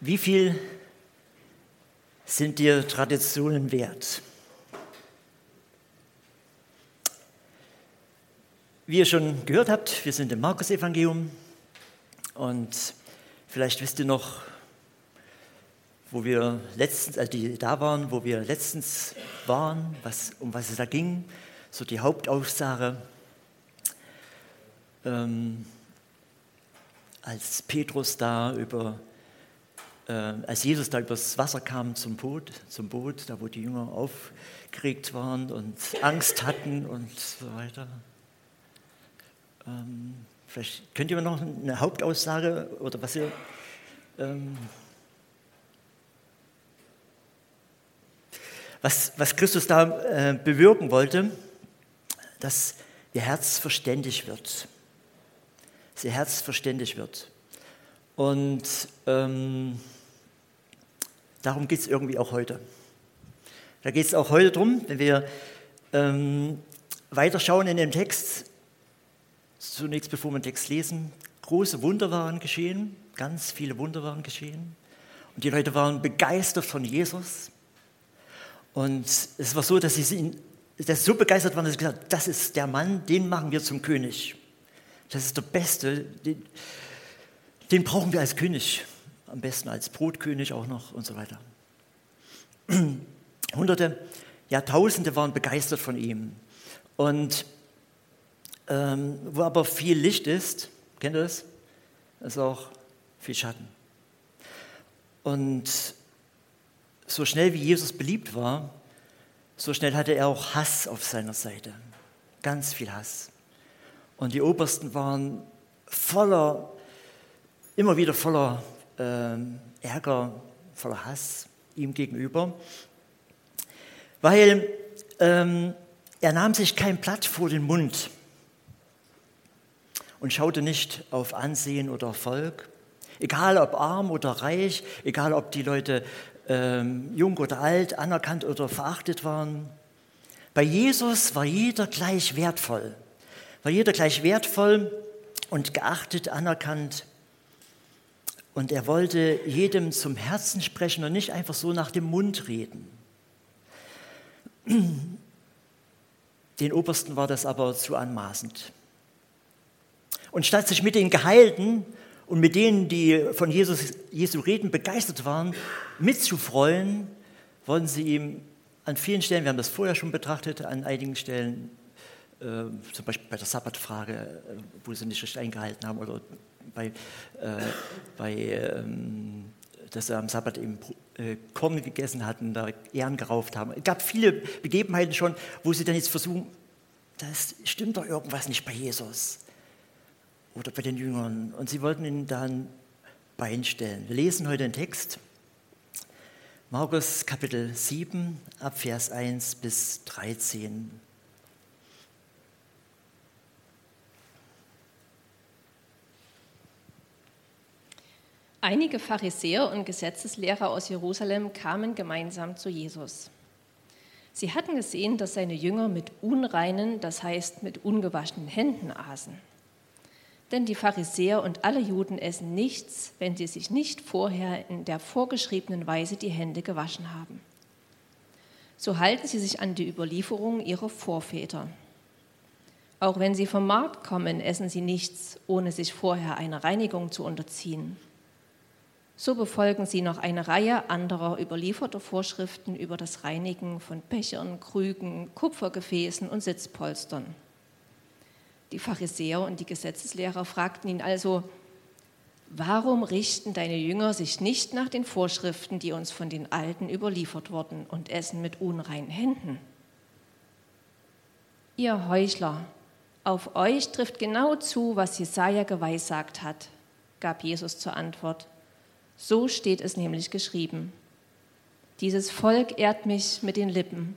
Wie viel sind dir Traditionen wert? Wie ihr schon gehört habt, wir sind im Markus-Evangelium und vielleicht wisst ihr noch, wo wir letztens, also die da waren, wo wir letztens waren, was, um was es da ging, so die Hauptaussage. Ähm, als Petrus da über äh, als Jesus da übers Wasser kam zum Boot, zum Boot, da wo die Jünger aufgeregt waren und Angst hatten und so weiter. Ähm, vielleicht könnt ihr mir noch eine Hauptaussage oder was ihr ähm, was, was Christus da äh, bewirken wollte, dass ihr Herz verständig wird. Dass ihr Herz verständig wird. Und ähm, Darum geht es irgendwie auch heute. Da geht es auch heute darum, wenn wir ähm, weiterschauen in dem Text, zunächst bevor wir den Text lesen, große Wunder waren geschehen, ganz viele Wunder waren geschehen. Und die Leute waren begeistert von Jesus. Und es war so, dass sie dass so begeistert waren, dass sie gesagt haben, das ist der Mann, den machen wir zum König. Das ist der Beste, den, den brauchen wir als König am besten als Brotkönig auch noch und so weiter. Hunderte, Jahrtausende waren begeistert von ihm. Und ähm, wo aber viel Licht ist, kennt ihr das? Ist auch viel Schatten. Und so schnell wie Jesus beliebt war, so schnell hatte er auch Hass auf seiner Seite. Ganz viel Hass. Und die Obersten waren voller, immer wieder voller Ärger, voller Hass ihm gegenüber, weil ähm, er nahm sich kein Blatt vor den Mund und schaute nicht auf Ansehen oder Erfolg, egal ob arm oder reich, egal ob die Leute ähm, jung oder alt, anerkannt oder verachtet waren. Bei Jesus war jeder gleich wertvoll, war jeder gleich wertvoll und geachtet, anerkannt. Und er wollte jedem zum Herzen sprechen und nicht einfach so nach dem Mund reden. Den Obersten war das aber zu anmaßend. Und statt sich mit den Geheilten und mit denen, die von Jesus, Jesu reden, begeistert waren, mitzufreuen, wollen sie ihm an vielen Stellen, wir haben das vorher schon betrachtet, an einigen Stellen, äh, zum Beispiel bei der Sabbatfrage, äh, wo sie nicht richtig eingehalten haben, oder bei, äh, bei ähm, dass sie am Sabbat eben äh, Korn gegessen hatten, da Ehren gerauft haben. Es gab viele Begebenheiten schon, wo sie dann jetzt versuchen, das stimmt doch irgendwas nicht bei Jesus oder bei den Jüngern. Und sie wollten ihn dann Bein stellen. Wir lesen heute den Text. Markus Kapitel 7 ab Vers 1 bis 13. Einige Pharisäer und Gesetzeslehrer aus Jerusalem kamen gemeinsam zu Jesus. Sie hatten gesehen, dass seine Jünger mit unreinen, das heißt mit ungewaschenen Händen aßen. Denn die Pharisäer und alle Juden essen nichts, wenn sie sich nicht vorher in der vorgeschriebenen Weise die Hände gewaschen haben. So halten sie sich an die Überlieferung ihrer Vorväter. Auch wenn sie vom Markt kommen, essen sie nichts, ohne sich vorher einer Reinigung zu unterziehen. So befolgen sie noch eine Reihe anderer überlieferter Vorschriften über das Reinigen von Bechern, Krügen, Kupfergefäßen und Sitzpolstern. Die Pharisäer und die Gesetzeslehrer fragten ihn also, warum richten deine Jünger sich nicht nach den Vorschriften, die uns von den Alten überliefert wurden, und essen mit unreinen Händen? Ihr Heuchler, auf euch trifft genau zu, was Jesaja geweissagt hat, gab Jesus zur Antwort. So steht es nämlich geschrieben. Dieses Volk ehrt mich mit den Lippen,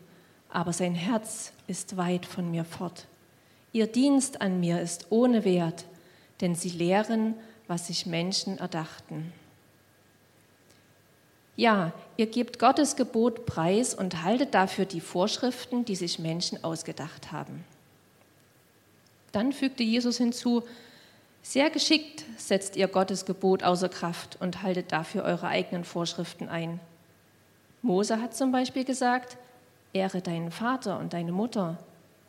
aber sein Herz ist weit von mir fort. Ihr Dienst an mir ist ohne Wert, denn sie lehren, was sich Menschen erdachten. Ja, ihr gebt Gottes Gebot preis und haltet dafür die Vorschriften, die sich Menschen ausgedacht haben. Dann fügte Jesus hinzu, Sehr geschickt setzt ihr Gottes Gebot außer Kraft und haltet dafür eure eigenen Vorschriften ein. Mose hat zum Beispiel gesagt, ehre deinen Vater und deine Mutter.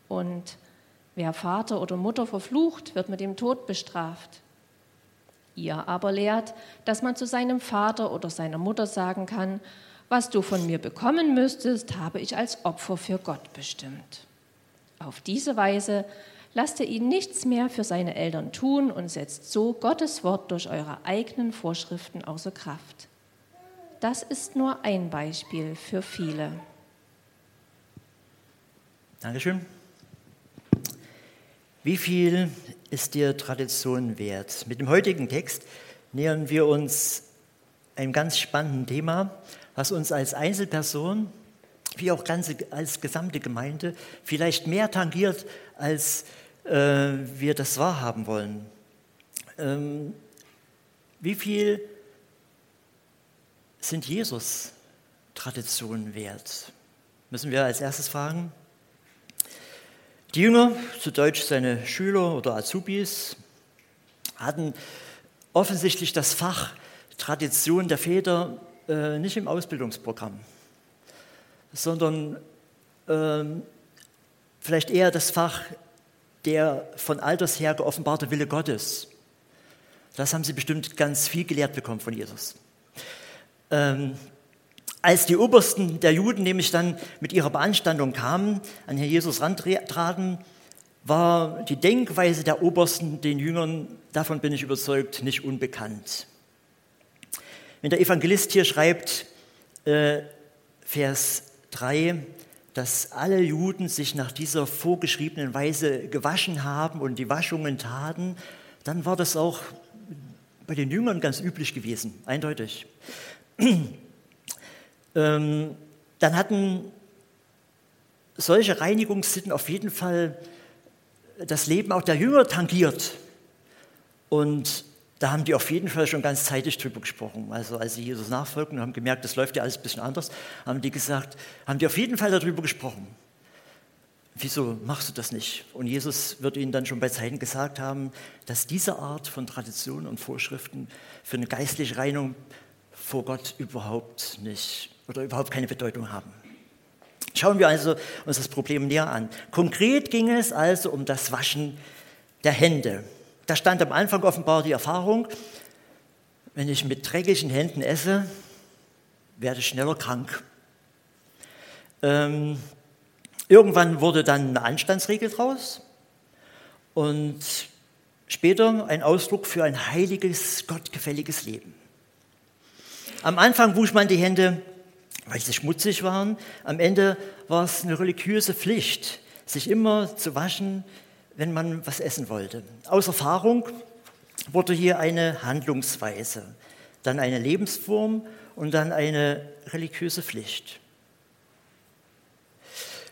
Und wer Vater oder Mutter verflucht, wird mit dem Tod bestraft. Ihr aber lehrt, dass man zu seinem Vater oder seiner Mutter sagen kann, was du von mir bekommen müsstest, habe ich als Opfer für Gott bestimmt. Auf diese Weise lasst ihr ihn nichts mehr für seine Eltern tun und setzt so Gottes Wort durch eure eigenen Vorschriften außer Kraft. Das ist nur ein Beispiel für viele. Dankeschön. Wie viel ist dir Tradition wert? Mit dem heutigen Text nähern wir uns einem ganz spannenden Thema, was uns als Einzelperson wie auch ganze, als gesamte Gemeinde vielleicht mehr tangiert, als äh, wir das wahrhaben wollen. Ähm, wie viel sind Jesus Traditionen wert? Müssen wir als erstes fragen. Die Jünger, zu Deutsch seine Schüler oder Azubis, hatten offensichtlich das Fach Tradition der Väter äh, nicht im Ausbildungsprogramm, sondern äh, vielleicht eher das Fach der von Alters her geoffenbarte Wille Gottes. Das haben sie bestimmt ganz viel gelehrt bekommen von Jesus. Ähm, als die Obersten der Juden nämlich dann mit ihrer Beanstandung kamen, an Herrn Jesus rantraten, war die Denkweise der Obersten den Jüngern, davon bin ich überzeugt, nicht unbekannt. Wenn der Evangelist hier schreibt, äh, Vers 3, dass alle Juden sich nach dieser vorgeschriebenen Weise gewaschen haben und die Waschungen taten, dann war das auch bei den Jüngern ganz üblich gewesen, eindeutig. Ähm, dann hatten solche Reinigungssitten auf jeden Fall das Leben auch der Jünger tangiert. Und da haben die auf jeden Fall schon ganz zeitig drüber gesprochen. Also als sie Jesus nachfolgten und haben gemerkt, das läuft ja alles ein bisschen anders, haben die gesagt, haben die auf jeden Fall darüber gesprochen. Wieso machst du das nicht? Und Jesus wird ihnen dann schon bei Zeiten gesagt haben, dass diese Art von Traditionen und Vorschriften für eine geistliche Reinigung vor Gott überhaupt nicht oder überhaupt keine Bedeutung haben. Schauen wir also uns das Problem näher an. Konkret ging es also um das Waschen der Hände. Da stand am Anfang offenbar die Erfahrung, wenn ich mit dreckigen Händen esse, werde ich schneller krank. Ähm, irgendwann wurde dann eine Anstandsregel draus und später ein Ausdruck für ein heiliges, gottgefälliges Leben. Am Anfang wusch man die Hände weil sie schmutzig waren. Am Ende war es eine religiöse Pflicht, sich immer zu waschen, wenn man was essen wollte. Aus Erfahrung wurde hier eine Handlungsweise, dann eine Lebensform und dann eine religiöse Pflicht.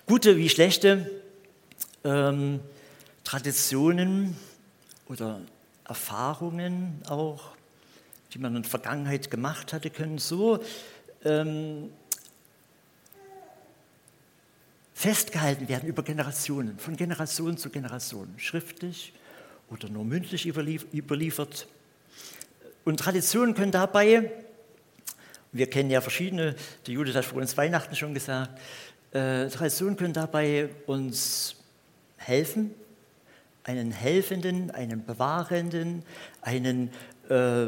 Gute wie schlechte ähm, Traditionen oder Erfahrungen auch, die man in der Vergangenheit gemacht hatte, können so ähm, festgehalten werden über Generationen, von Generation zu Generation, schriftlich oder nur mündlich überliefert. Und Traditionen können dabei, wir kennen ja verschiedene, die Judith hat vor uns Weihnachten schon gesagt, äh, Traditionen können dabei uns helfen, einen helfenden, einen bewahrenden, einen äh,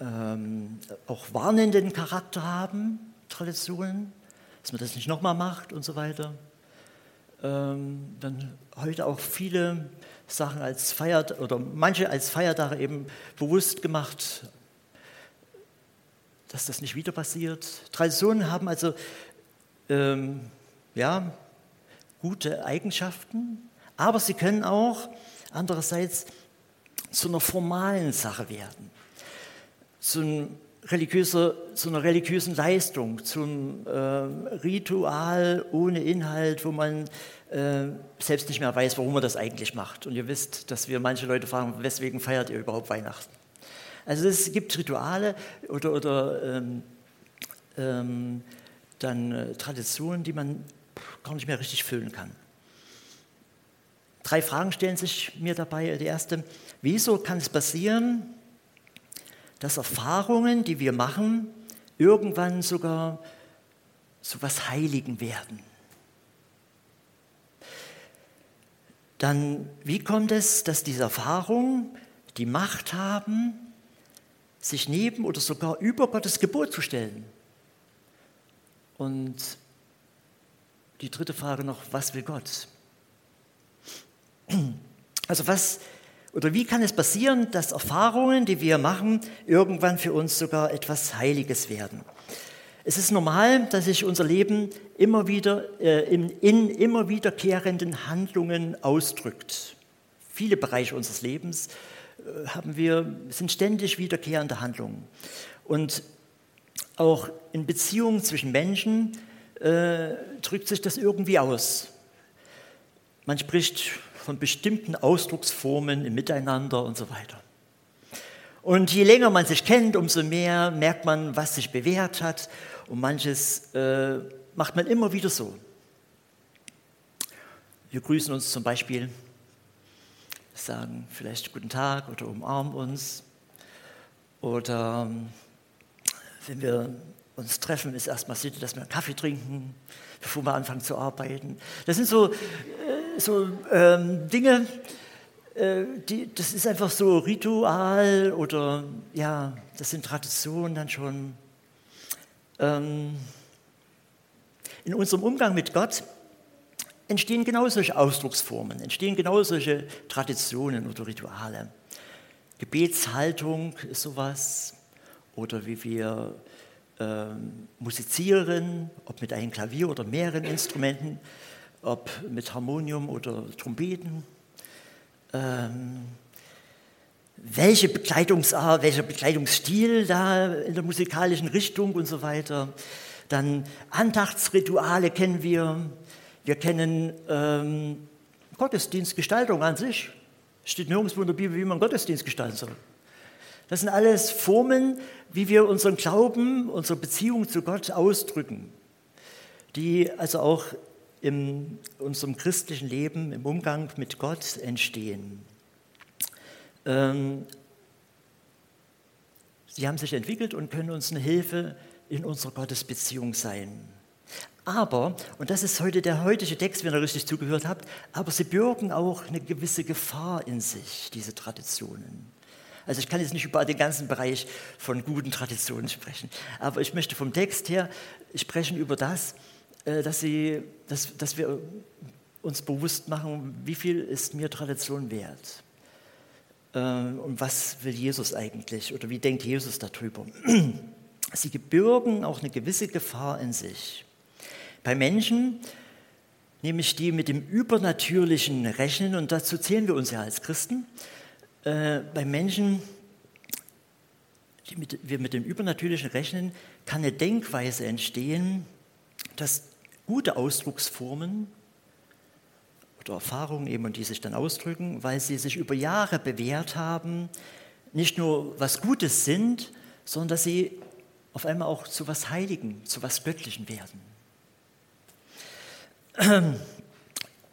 ähm, auch warnenden Charakter haben, Traditionen, dass man das nicht nochmal macht und so weiter ähm, dann heute auch viele Sachen als Feiertag oder manche als Feiertage eben bewusst gemacht, dass das nicht wieder passiert. Traditionen haben also ähm, ja, gute Eigenschaften, aber sie können auch andererseits zu einer formalen Sache werden, zu einem religiöser, zu einer religiösen Leistung, zum äh, Ritual ohne Inhalt, wo man äh, selbst nicht mehr weiß, warum man das eigentlich macht. Und ihr wisst, dass wir manche Leute fragen, weswegen feiert ihr überhaupt Weihnachten? Also es gibt Rituale oder, oder ähm, ähm, dann äh, Traditionen, die man gar nicht mehr richtig füllen kann. drei Fragen stellen sich mir dabei. Die erste, wieso kann es passieren, dass Erfahrungen, die wir machen, irgendwann sogar zu was Heiligen werden? Dann, wie kommt es, dass diese Erfahrungen die Macht haben, sich neben oder sogar über Gottes Gebot zu stellen? Und die dritte Frage noch, was will Gott? Also was oder wie kann es passieren, dass Erfahrungen, die wir machen, irgendwann für uns sogar etwas Heiliges werden? Es ist normal, dass sich unser Leben immer wieder äh, in, in immer wiederkehrenden Handlungen ausdrückt. Viele Bereiche unseres Lebens äh, haben wir, sind ständig wiederkehrende Handlungen. Und auch in Beziehungen zwischen Menschen äh, drückt sich das irgendwie aus. Man spricht von bestimmten Ausdrucksformen im Miteinander und so weiter. Und je länger man sich kennt, umso mehr merkt man, was sich bewährt hat. Und manches äh, macht man immer wieder so. Wir grüßen uns zum Beispiel, sagen vielleicht guten Tag oder umarmen uns. Oder wenn wir uns treffen, ist erstmal Sitte, dass wir einen Kaffee trinken, bevor wir anfangen zu arbeiten. Das sind so, so ähm, Dinge, äh, die, das ist einfach so Ritual oder ja, das sind Traditionen dann schon. Ähm, in unserem Umgang mit Gott entstehen genau solche Ausdrucksformen, entstehen genau solche Traditionen oder Rituale. Gebetshaltung ist sowas, oder wie wir ähm, musizieren, ob mit einem Klavier oder mehreren Instrumenten, ob mit Harmonium oder Trompeten. Ähm, welche Bekleidungsart, welcher Bekleidungsstil da in der musikalischen Richtung und so weiter. Dann Andachtsrituale kennen wir. Wir kennen ähm, Gottesdienstgestaltung an sich. Steht nirgendwo in der Bibel, wie man Gottesdienst gestalten soll. Das sind alles Formen, wie wir unseren Glauben, unsere Beziehung zu Gott ausdrücken, die also auch in unserem christlichen Leben, im Umgang mit Gott entstehen. Ähm, sie haben sich entwickelt und können uns eine Hilfe in unserer Gottesbeziehung sein. Aber, und das ist heute der heutige Text, wenn ihr richtig zugehört habt, aber sie birgen auch eine gewisse Gefahr in sich, diese Traditionen. Also ich kann jetzt nicht über den ganzen Bereich von guten Traditionen sprechen, aber ich möchte vom Text her sprechen über das, dass, sie, dass, dass wir uns bewusst machen, wie viel ist mir Tradition wert? Äh, und was will Jesus eigentlich oder wie denkt Jesus darüber? Sie gebürgen auch eine gewisse Gefahr in sich. Bei Menschen, nämlich die mit dem Übernatürlichen rechnen, und dazu zählen wir uns ja als Christen, äh, bei Menschen, die mit, wir mit dem Übernatürlichen rechnen, kann eine Denkweise entstehen, dass gute Ausdrucksformen oder Erfahrungen eben, die sich dann ausdrücken, weil sie sich über Jahre bewährt haben, nicht nur was Gutes sind, sondern dass sie auf einmal auch zu was Heiligen, zu was Göttlichen werden.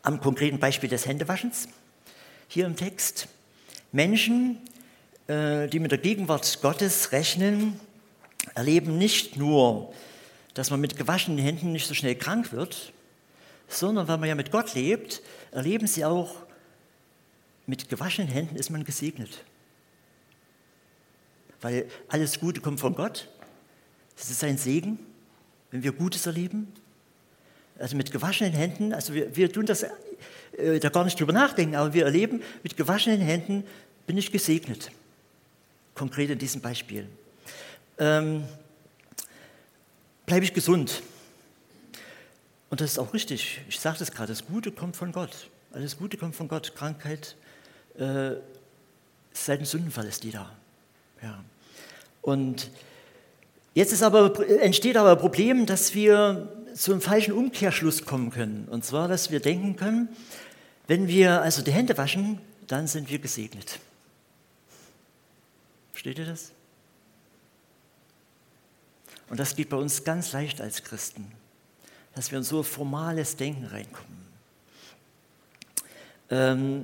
Am konkreten Beispiel des Händewaschens hier im Text. Menschen, äh, die mit der Gegenwart Gottes rechnen, erleben nicht nur, dass man mit gewaschenen Händen nicht so schnell krank wird, sondern weil man ja mit Gott lebt, erleben sie auch, mit gewaschenen Händen ist man gesegnet. Weil alles Gute kommt von Gott. Es ist ein Segen, wenn wir Gutes erleben. Also mit gewaschenen Händen, also wir, wir tun das äh, da gar nicht drüber nachdenken, aber wir erleben, mit gewaschenen Händen bin ich gesegnet. Konkret in diesem Beispiel. Ähm, Bleibe ich gesund. Und das ist auch richtig. Ich sage das gerade, das Gute kommt von Gott. Alles Gute kommt von Gott. Krankheit, äh, seit dem Sündenfall ist die da. Ja. Und jetzt aber, entsteht aber ein Problem, dass wir zu einem falschen Umkehrschluss kommen können. Und zwar, dass wir denken können, wenn wir also die Hände waschen, dann sind wir gesegnet. Versteht ihr das? Und das geht bei uns ganz leicht als Christen, dass wir in so formales Denken reinkommen. Ähm,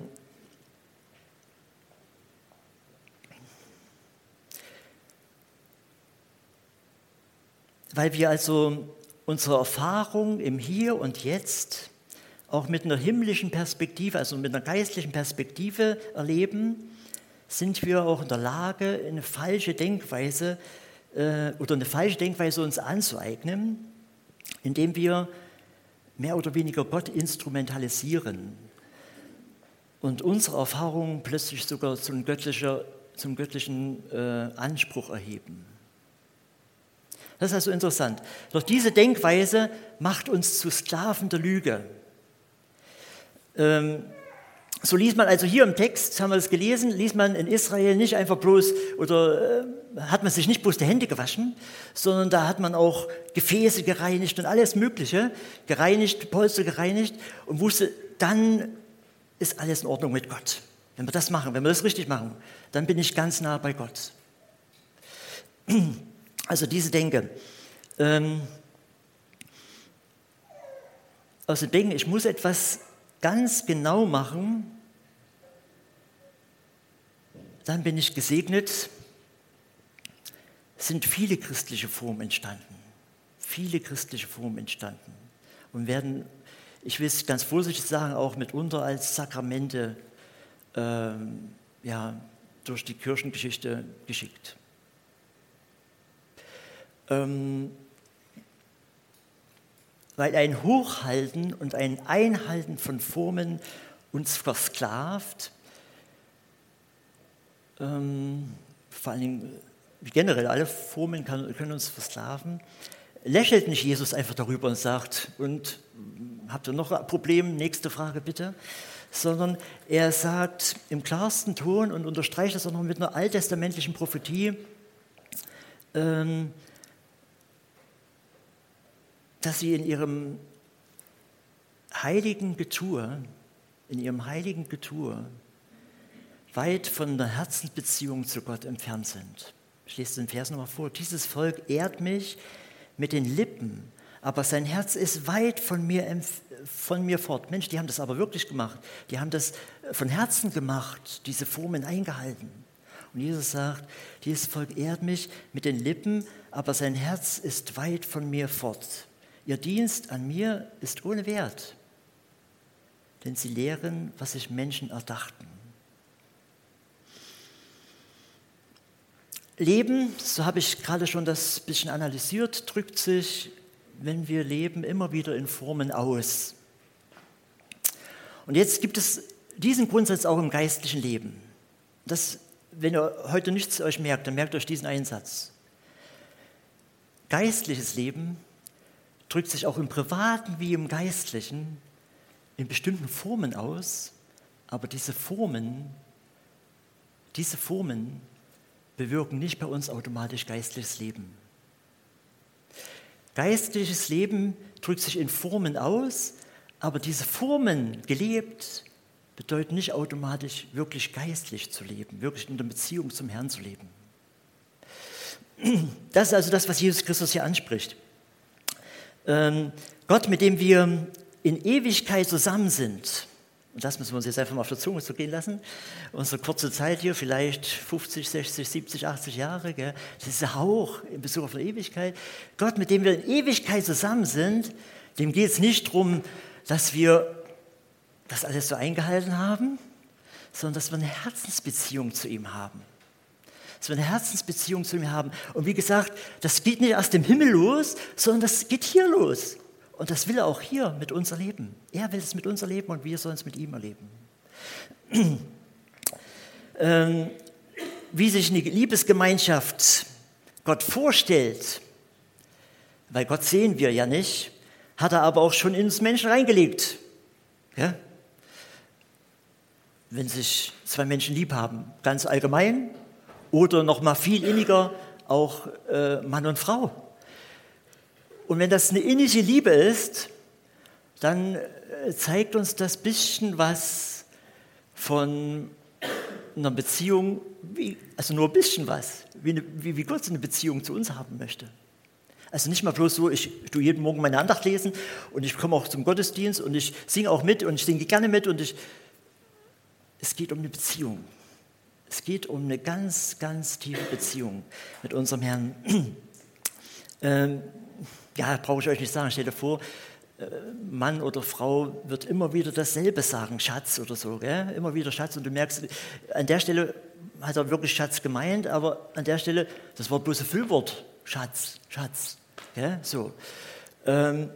weil wir also unsere Erfahrung im Hier und Jetzt auch mit einer himmlischen Perspektive, also mit einer geistlichen Perspektive erleben, sind wir auch in der Lage, eine falsche Denkweise äh, oder eine falsche Denkweise uns anzueignen, indem wir mehr oder weniger Gott instrumentalisieren und unsere Erfahrungen plötzlich sogar zum, zum göttlichen äh, Anspruch erheben. Das ist also interessant. Doch diese Denkweise macht uns zu Sklaven der Lüge. Ähm, so liest man also hier im Text, haben wir es gelesen, liest man in Israel nicht einfach bloß oder äh, hat man sich nicht bloß die Hände gewaschen, sondern da hat man auch Gefäße gereinigt und alles Mögliche gereinigt, Polster gereinigt und wusste, dann ist alles in Ordnung mit Gott. Wenn wir das machen, wenn wir das richtig machen, dann bin ich ganz nah bei Gott. Also diese Denke. Ähm, also denken, ich muss etwas ganz genau machen, dann bin ich gesegnet, sind viele christliche Formen entstanden. Viele christliche Formen entstanden und werden, ich will es ganz vorsichtig sagen, auch mitunter als Sakramente ähm, ja, durch die Kirchengeschichte geschickt. Ähm, weil ein Hochhalten und ein Einhalten von Formen uns versklavt, ähm, vor allen Dingen generell alle Formen kann, können uns versklaven, lächelt nicht Jesus einfach darüber und sagt, und habt ihr noch ein Problem? Nächste Frage bitte. Sondern er sagt im klarsten Ton und unterstreicht das auch noch mit einer alttestamentlichen Prophetie, ähm, dass sie in ihrem heiligen Getue, in ihrem heiligen Getue weit von der Herzensbeziehung zu Gott entfernt sind. Ich lese den Vers nochmal vor. Dieses Volk ehrt mich mit den Lippen, aber sein Herz ist weit von mir, von mir fort. Mensch, die haben das aber wirklich gemacht. Die haben das von Herzen gemacht, diese Formen eingehalten. Und Jesus sagt, dieses Volk ehrt mich mit den Lippen, aber sein Herz ist weit von mir fort. Ihr Dienst an mir ist ohne Wert, denn sie lehren, was sich Menschen erdachten. Leben, so habe ich gerade schon das bisschen analysiert, drückt sich, wenn wir leben, immer wieder in Formen aus. Und jetzt gibt es diesen Grundsatz auch im geistlichen Leben. Das, wenn ihr heute nichts euch merkt, dann merkt euch diesen Einsatz. Geistliches Leben drückt sich auch im privaten wie im geistlichen in bestimmten Formen aus, aber diese Formen, diese Formen bewirken nicht bei uns automatisch geistliches Leben. Geistliches Leben drückt sich in Formen aus, aber diese Formen gelebt bedeuten nicht automatisch wirklich geistlich zu leben, wirklich in der Beziehung zum Herrn zu leben. Das ist also das, was Jesus Christus hier anspricht. Ähm, Gott, mit dem wir in Ewigkeit zusammen sind, und das müssen wir uns jetzt einfach mal auf der Zunge zu gehen lassen, unsere kurze Zeit hier, vielleicht 50, 60, 70, 80 Jahre, gell, das ist ein Hauch in Bezug auf die Ewigkeit. Gott, mit dem wir in Ewigkeit zusammen sind, dem geht es nicht darum, dass wir das alles so eingehalten haben, sondern dass wir eine Herzensbeziehung zu ihm haben dass wir eine Herzensbeziehung zu ihm haben. Und wie gesagt, das geht nicht aus dem Himmel los, sondern das geht hier los. Und das will er auch hier mit uns erleben. Er will es mit uns erleben und wir sollen es mit ihm erleben. ähm, wie sich eine Liebesgemeinschaft Gott vorstellt, weil Gott sehen wir ja nicht, hat er aber auch schon in uns Menschen reingelegt. Ja? Wenn sich zwei Menschen lieb haben, ganz allgemein oder noch mal viel inniger auch äh, Mann und Frau. Und wenn das eine innige Liebe ist, dann äh, zeigt uns das bisschen was von einer Beziehung, wie, also nur ein bisschen was, wie, eine, wie, wie Gott eine Beziehung zu uns haben möchte. Also nicht mal bloß so, ich tue jeden Morgen meine Andacht lesen und ich komme auch zum Gottesdienst und ich singe auch mit und ich singe gerne mit und ich, es geht um eine Beziehung. Es geht um eine ganz, ganz tiefe Beziehung mit unserem Herrn. ähm, ja, brauche ich euch nicht sagen. Stell dir vor, äh, Mann oder Frau wird immer wieder dasselbe sagen, Schatz oder so. Gell? Immer wieder Schatz. Und du merkst, an der Stelle hat er wirklich Schatz gemeint, aber an der Stelle, das war bloß ein Füllwort. Schatz, Schatz. Gell? So. Ähm,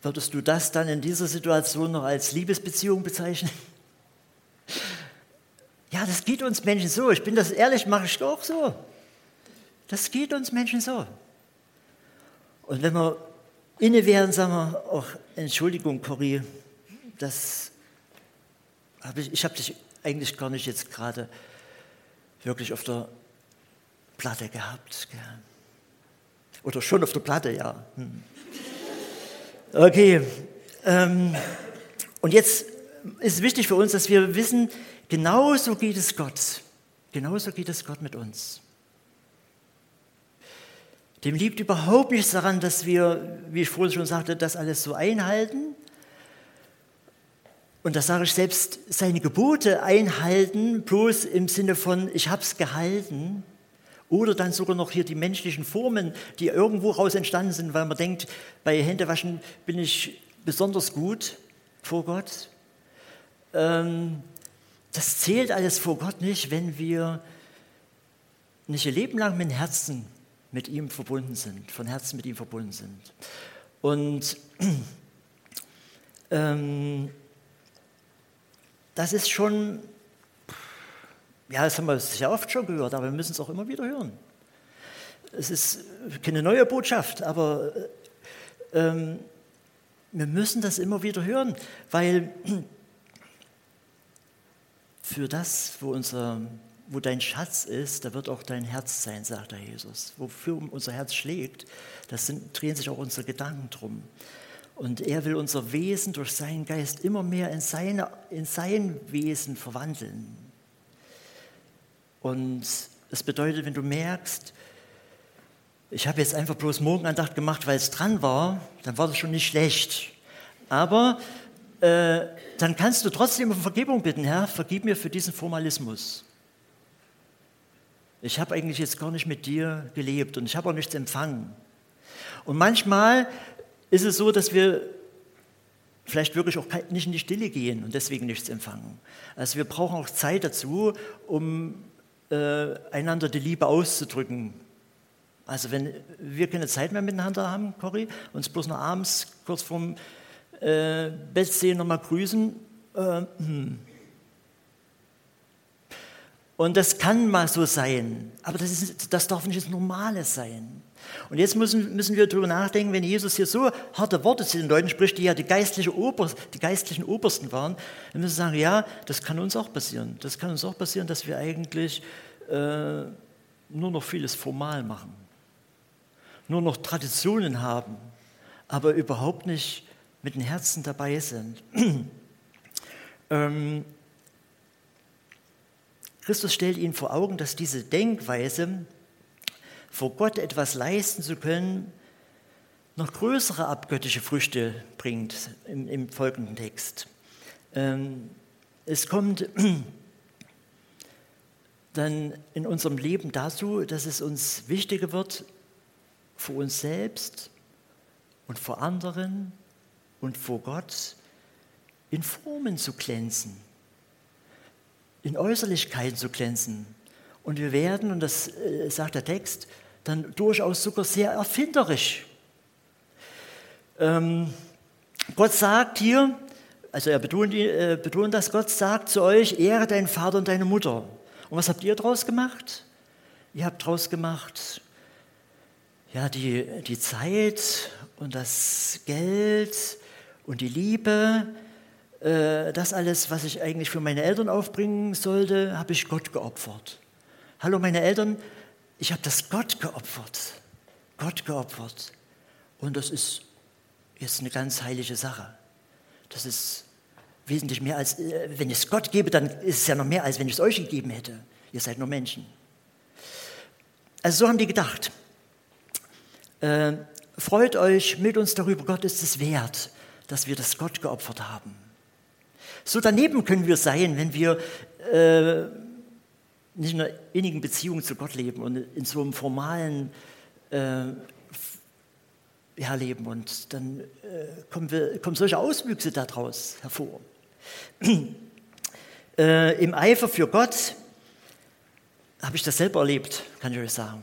würdest du das dann in dieser Situation noch als Liebesbeziehung bezeichnen? Ja, das geht uns Menschen so. Ich bin das ehrlich, mache ich auch so. Das geht uns Menschen so. Und wenn wir inne wären, sagen wir auch, Entschuldigung, Corrie, das habe ich, ich habe dich eigentlich gar nicht jetzt gerade wirklich auf der Platte gehabt. Gell? Oder schon auf der Platte, ja. Hm. Okay. Ähm, und jetzt ist es wichtig für uns, dass wir wissen, genauso geht es Gott. Genauso geht es Gott mit uns. Dem liegt überhaupt nichts daran, dass wir, wie ich vorhin schon sagte, das alles so einhalten. Und das sage ich selbst, seine Gebote einhalten, bloß im Sinne von, ich habe es gehalten. Oder dann sogar noch hier die menschlichen Formen, die irgendwo raus entstanden sind, weil man denkt, bei Händewaschen bin ich besonders gut vor Gott. Ähm, das zählt alles vor Gott nicht, wenn wir nicht ihr Leben lang mit Herzen mit ihm verbunden sind, von Herzen mit ihm verbunden sind. Und ähm, das ist schon, ja, das haben wir sehr oft schon gehört, aber wir müssen es auch immer wieder hören. Es ist keine neue Botschaft, aber ähm, wir müssen das immer wieder hören, weil für das, wo unser wo dein Schatz ist, da wird auch dein Herz sein, sagt der Jesus. Wofür unser Herz schlägt, sind, drehen sich auch unsere Gedanken drum. Und er will unser Wesen durch seinen Geist immer mehr in, seine, in sein Wesen verwandeln. Und das bedeutet, wenn du merkst, ich habe jetzt einfach bloß Morgenandacht gemacht, weil es dran war, dann war das schon nicht schlecht. Aber äh, dann kannst du trotzdem um Vergebung bitten, Herr, vergib mir für diesen Formalismus. Ich habe eigentlich jetzt gar nicht mit dir gelebt und ich habe auch nichts empfangen. Und manchmal ist es so, dass wir vielleicht wirklich auch nicht in die Stille gehen und deswegen nichts empfangen. Also wir brauchen auch Zeit dazu, um äh, einander die Liebe auszudrücken. Also wenn wir keine Zeit mehr miteinander haben, Cory, uns bloß noch abends kurz vorm äh, Bett sehen, nochmal grüßen, äh, hm, und das kann mal so sein, aber das, ist, das darf nicht das Normale sein. Und jetzt müssen, müssen wir darüber nachdenken, wenn Jesus hier so harte Worte zu den Leuten spricht, die ja die, geistliche Oberst, die geistlichen Obersten waren, dann müssen wir sagen, ja, das kann uns auch passieren. Das kann uns auch passieren, dass wir eigentlich äh, nur noch vieles formal machen, nur noch Traditionen haben, aber überhaupt nicht mit dem Herzen dabei sind. ähm, Christus stellt ihnen vor Augen, dass diese Denkweise, vor Gott etwas leisten zu können, noch größere abgöttische Früchte bringt im, im folgenden Text. Ähm, es kommt dann in unserem Leben dazu, dass es uns wichtiger wird, vor uns selbst und vor anderen und vor Gott in Formen zu glänzen in Äußerlichkeiten zu glänzen. Und wir werden, und das äh, sagt der Text, dann durchaus sogar sehr erfinderisch. Ähm, Gott sagt hier, also er betont, äh, betont das, Gott sagt zu euch, ehre deinen Vater und deine Mutter. Und was habt ihr daraus gemacht? Ihr habt daraus gemacht, ja, die, die Zeit und das Geld und die Liebe, äh, das alles, was ich eigentlich für meine Eltern aufbringen sollte, habe ich Gott geopfert. Hallo meine Eltern, ich habe das Gott geopfert. Gott geopfert. Und das ist jetzt eine ganz heilige Sache. Das ist wesentlich mehr als, äh, wenn ich es Gott gebe, dann ist es ja noch mehr, als wenn ich es euch gegeben hätte. Ihr seid nur Menschen. Also so haben die gedacht. Äh, freut euch mit uns darüber, Gott ist es wert, dass wir das Gott geopfert haben. So daneben können wir sein, wenn wir äh, nicht in einer innigen Beziehung zu Gott leben und in so einem formalen äh, ja, leben. Und dann äh, kommen, wir, kommen solche Auswüchse daraus hervor. äh, Im Eifer für Gott habe ich das selber erlebt, kann ich euch sagen.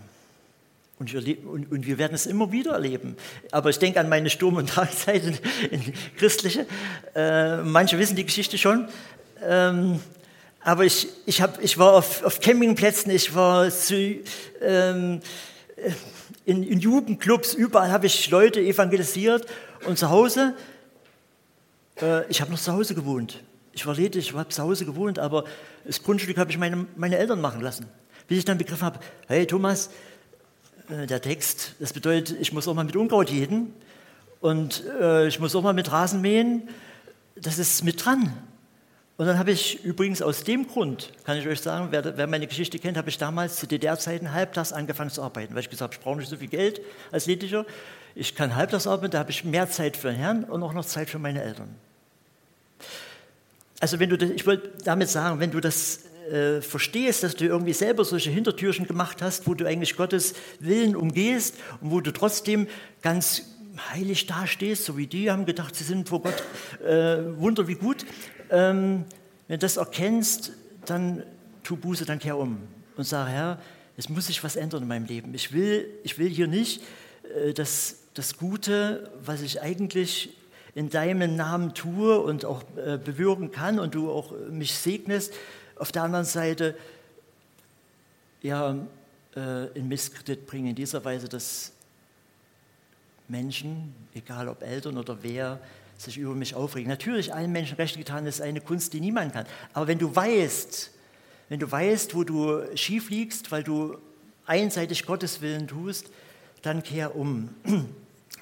Und wir, und, und wir, werden es immer wieder erleben. Aber ich denke an meine Sturm- und Drangzeit in, christliche. Äh, manche wissen die Geschichte schon. Ähm, aber ich, ich, hab, ich war auf, auf Campingplätzen, ich war zu, ähm, in, in Jugendclubs, überall habe ich Leute evangelisiert. Und zu Hause, äh, ich habe noch zu Hause gewohnt. Ich war ledig, ich habe zu Hause gewohnt, aber das Grundstück habe ich meine, meine Eltern machen lassen. Bis ich dann begriffen habe, hey Thomas, äh, der Text, das bedeutet, ich muss auch mal mit Unkraut jeden und äh, ich muss auch mal mit Rasen mähen. Das ist mit dran. Und dann habe ich übrigens aus dem Grund, kann ich euch sagen, wer, wer meine Geschichte kennt, habe ich damals zu DDR-Zeiten halbtags angefangen zu arbeiten, weil ich gesagt habe, ich brauche nicht so viel Geld als Lediger. Ich kann halbtags arbeiten, da habe ich mehr Zeit für den Herrn und auch noch Zeit für meine Eltern. Also wenn du das, ich wollte damit sagen, wenn du das äh, verstehst, dass du irgendwie selber solche Hintertürchen gemacht hast, wo du eigentlich Gottes Willen umgehst und wo du trotzdem ganz heilig dastehst, so wie die haben gedacht, sie sind vor Gott äh, wunder wie gut. Ähm, wenn du das erkennst, dann tu Buße, dann kehr um und sag, Herr, es muss sich was ändern in meinem Leben. Ich will, ich will hier nicht äh, das, das Gute, was ich eigentlich in deinem Namen tue und auch äh, bewirken kann und du auch mich segnest, auf der anderen Seite ja, äh, in Misskredit bringen, in dieser Weise, dass Menschen, egal ob Eltern oder wer, sich über mich aufregen. Natürlich, allen Menschen Recht getan ist eine Kunst, die niemand kann. Aber wenn du weißt, wenn du weißt, wo du schief liegst, weil du einseitig Gottes Willen tust, dann kehr um.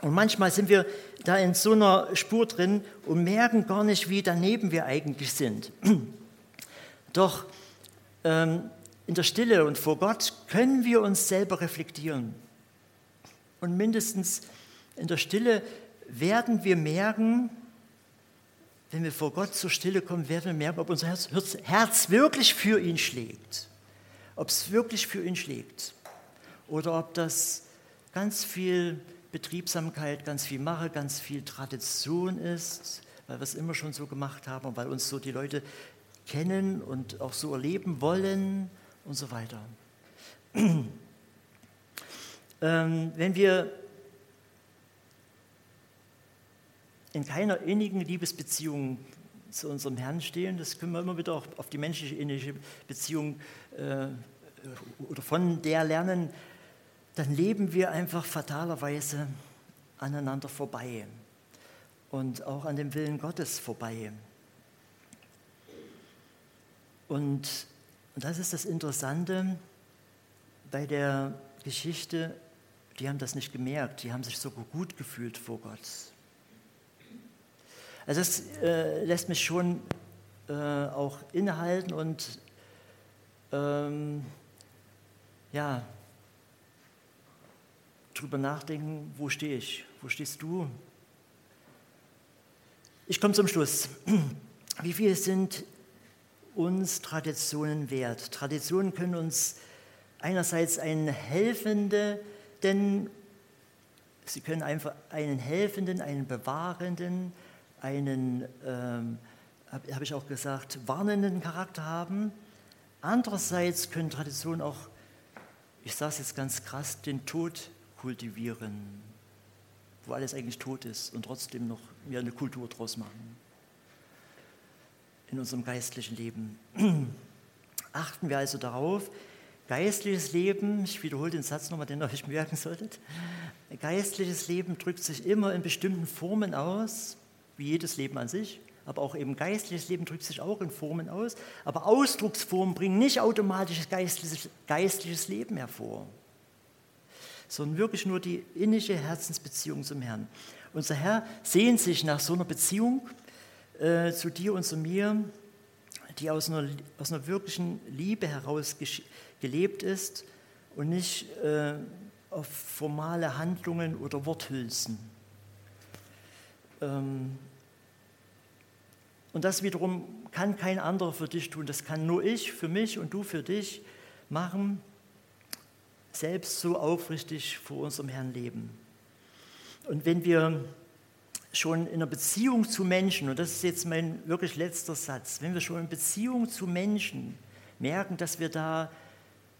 Und manchmal sind wir da in so einer Spur drin und merken gar nicht, wie daneben wir eigentlich sind. Doch ähm, in der Stille und vor Gott können wir uns selber reflektieren. Und mindestens in der Stille werden wir merken, wenn wir vor Gott zur Stille kommen, werden wir merken, ob unser Herz, Herz wirklich für ihn schlägt. Ob es wirklich für ihn schlägt. Oder ob das ganz viel Betriebsamkeit, ganz viel Mache, ganz viel Tradition ist, weil wir es immer schon so gemacht haben und weil uns so die Leute kennen und auch so erleben wollen und so weiter. ähm, wenn wir in keiner innigen Liebesbeziehung zu unserem Herrn stehen, das können wir immer wieder auch auf die menschliche innige Beziehung äh, oder von der lernen, dann leben wir einfach fatalerweise aneinander vorbei und auch an dem Willen Gottes vorbei. Und, das ist das Interessante bei der Geschichte, die haben das nicht gemerkt, die haben sich so gut gefühlt vor Gott. Also das äh, lässt mich schon äh, auch innehalten und ähm, ja, drüber nachdenken, wo stehe ich, wo stehst du? Ich komme zum Schluss. Wie viele sind uns Traditionen wert. Traditionen können uns einerseits einen helfenden, denn sie können einfach einen helfenden, einen bewahrenden, einen, ähm, habe hab ich auch gesagt, warnenden Charakter haben. Andererseits können Traditionen auch, ich sage es jetzt ganz krass, den Tod kultivieren, wo alles eigentlich tot ist und trotzdem noch wir eine Kultur draus machen in unserem geistlichen Leben. Achten wir also darauf, geistliches Leben, ich wiederhole den Satz nochmal, den ihr euch merken solltet, geistliches Leben drückt sich immer in bestimmten Formen aus, wie jedes Leben an sich, aber auch eben geistliches Leben drückt sich auch in Formen aus, aber Ausdrucksformen bringen nicht automatisch geistliches, geistliches Leben hervor, sondern wirklich nur die innige Herzensbeziehung zum Herrn. Unser Herr sehnt sich nach so einer Beziehung, äh, zu dir und zu mir, die aus einer, aus einer wirklichen Liebe heraus gelebt ist und nicht äh, auf formale Handlungen oder Worthülsen. Ähm, Und das wiederum kann kein anderer für dich tun. Das kann nur ich für mich und du für dich machen. Selbst so aufrichtig vor unserem Herrn leben. Und wenn wir schon in einer Beziehung zu Menschen, und das ist jetzt mein wirklich letzter Satz, wenn wir schon in Beziehung zu Menschen merken, dass wir da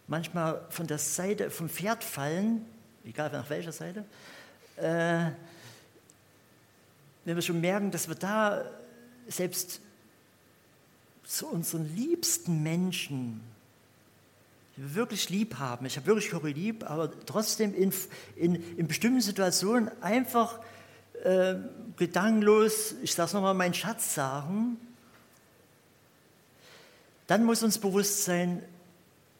manchmal von der Seite, vom Pferd fallen, egal nach welcher Seite, äh, wenn wir schon merken, dass wir da selbst zu unseren liebsten Menschen, die wir wirklich lieb haben, ich habe wirklich Cory lieb, aber trotzdem in, in, in bestimmten Situationen einfach äh, gedankenlos, ich sage es nochmal, meinen Schatz sagen, dann muss uns bewusst sein,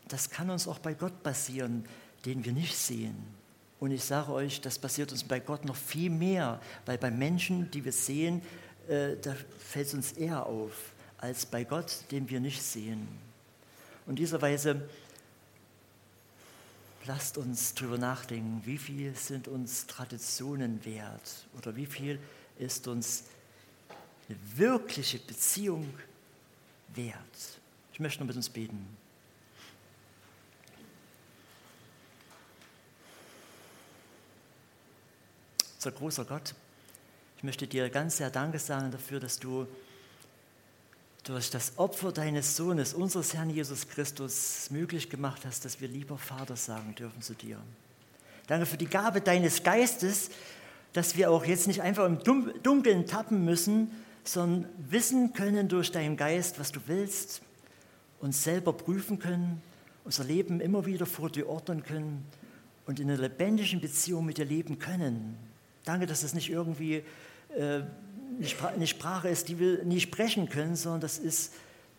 das kann uns auch bei Gott passieren, den wir nicht sehen. Und ich sage euch, das passiert uns bei Gott noch viel mehr, weil bei Menschen, die wir sehen, äh, da fällt es uns eher auf, als bei Gott, den wir nicht sehen. Und dieser Weise lasst uns darüber nachdenken, wie viel sind uns Traditionen wert oder wie viel ist uns eine wirkliche Beziehung wert. Ich möchte noch mit uns beten. Unser großer Gott, ich möchte dir ganz sehr Danke sagen dafür, dass du durch das Opfer deines Sohnes, unseres Herrn Jesus Christus, möglich gemacht hast, dass wir lieber Vater sagen dürfen zu dir. Danke für die Gabe deines Geistes, dass wir auch jetzt nicht einfach im Dunkeln tappen müssen, sondern wissen können durch deinen Geist, was du willst, uns selber prüfen können, unser Leben immer wieder vor dir ordnen können und in einer lebendigen Beziehung mit dir leben können. Danke, dass es nicht irgendwie äh, eine Sprache ist, die wir nie sprechen können, sondern das ist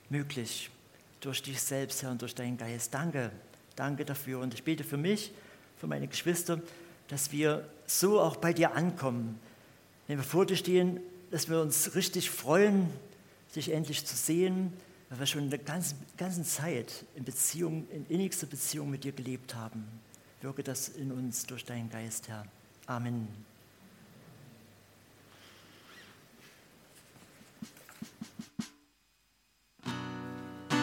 möglich durch dich selbst, Herr, und durch deinen Geist. Danke, danke dafür. Und ich bete für mich, für meine Geschwister, dass wir so auch bei dir ankommen. Wenn wir vor dir stehen, dass wir uns richtig freuen, dich endlich zu sehen, weil wir schon eine ganze, ganze Zeit in Beziehung, in innigster Beziehung mit dir gelebt haben. Wirke das in uns durch deinen Geist, Herr. Amen.